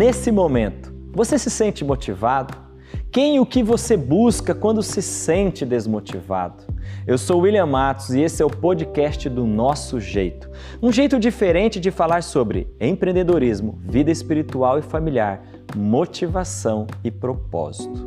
nesse momento, você se sente motivado? Quem e o que você busca quando se sente desmotivado? Eu sou William Matos e esse é o podcast do Nosso Jeito. Um jeito diferente de falar sobre empreendedorismo, vida espiritual e familiar, motivação e propósito.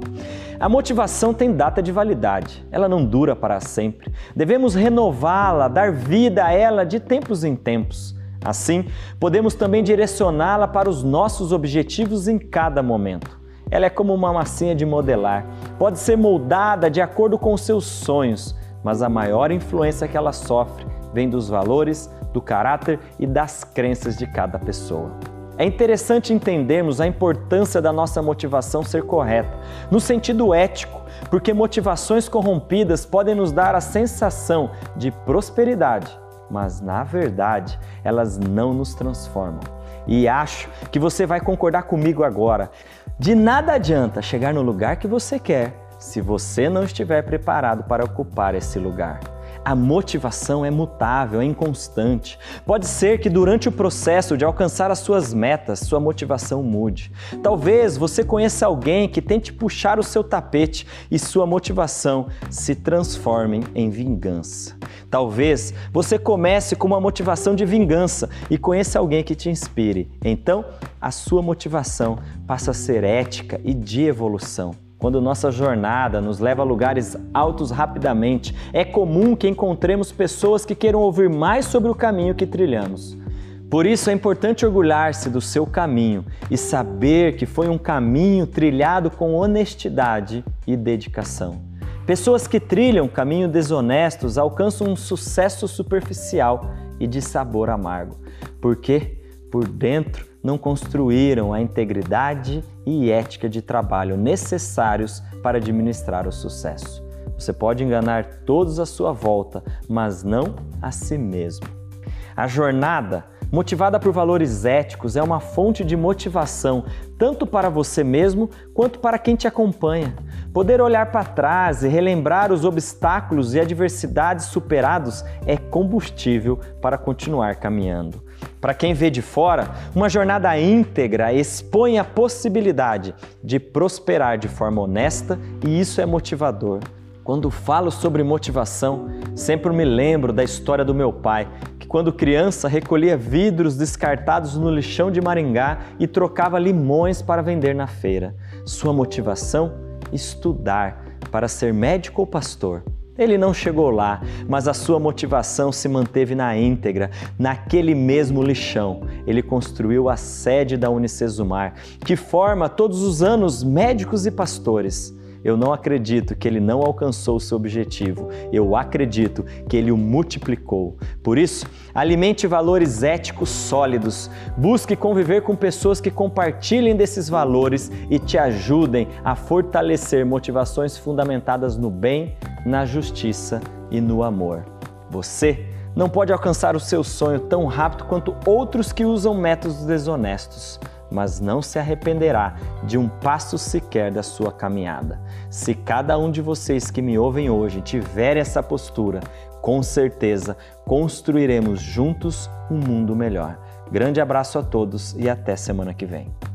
A motivação tem data de validade, ela não dura para sempre. Devemos renová-la, dar vida a ela de tempos em tempos. Assim, podemos também direcioná-la para os nossos objetivos em cada momento. Ela é como uma massinha de modelar, pode ser moldada de acordo com seus sonhos, mas a maior influência que ela sofre vem dos valores, do caráter e das crenças de cada pessoa. É interessante entendermos a importância da nossa motivação ser correta, no sentido ético, porque motivações corrompidas podem nos dar a sensação de prosperidade, mas na verdade elas não nos transformam. E acho que você vai concordar comigo agora. De nada adianta chegar no lugar que você quer se você não estiver preparado para ocupar esse lugar. A motivação é mutável, é inconstante. Pode ser que durante o processo de alcançar as suas metas, sua motivação mude. Talvez você conheça alguém que tente puxar o seu tapete e sua motivação se transforme em vingança. Talvez você comece com uma motivação de vingança e conheça alguém que te inspire. Então, a sua motivação passa a ser ética e de evolução. Quando nossa jornada nos leva a lugares altos rapidamente, é comum que encontremos pessoas que queiram ouvir mais sobre o caminho que trilhamos. Por isso é importante orgulhar-se do seu caminho e saber que foi um caminho trilhado com honestidade e dedicação. Pessoas que trilham caminhos desonestos alcançam um sucesso superficial e de sabor amargo, porque por dentro não construíram a integridade e ética de trabalho necessários para administrar o sucesso. Você pode enganar todos à sua volta, mas não a si mesmo. A jornada, motivada por valores éticos, é uma fonte de motivação tanto para você mesmo quanto para quem te acompanha. Poder olhar para trás e relembrar os obstáculos e adversidades superados é combustível para continuar caminhando. Para quem vê de fora, uma jornada íntegra expõe a possibilidade de prosperar de forma honesta e isso é motivador. Quando falo sobre motivação, sempre me lembro da história do meu pai, que quando criança recolhia vidros descartados no lixão de Maringá e trocava limões para vender na feira. Sua motivação? Estudar para ser médico ou pastor. Ele não chegou lá, mas a sua motivação se manteve na íntegra. Naquele mesmo lixão, ele construiu a sede da Unicesumar, que forma todos os anos médicos e pastores. Eu não acredito que ele não alcançou o seu objetivo. Eu acredito que ele o multiplicou. Por isso, alimente valores éticos sólidos. Busque conviver com pessoas que compartilhem desses valores e te ajudem a fortalecer motivações fundamentadas no bem, na justiça e no amor. Você não pode alcançar o seu sonho tão rápido quanto outros que usam métodos desonestos mas não se arrependerá de um passo sequer da sua caminhada. Se cada um de vocês que me ouvem hoje tiver essa postura, com certeza construiremos juntos um mundo melhor. Grande abraço a todos e até semana que vem.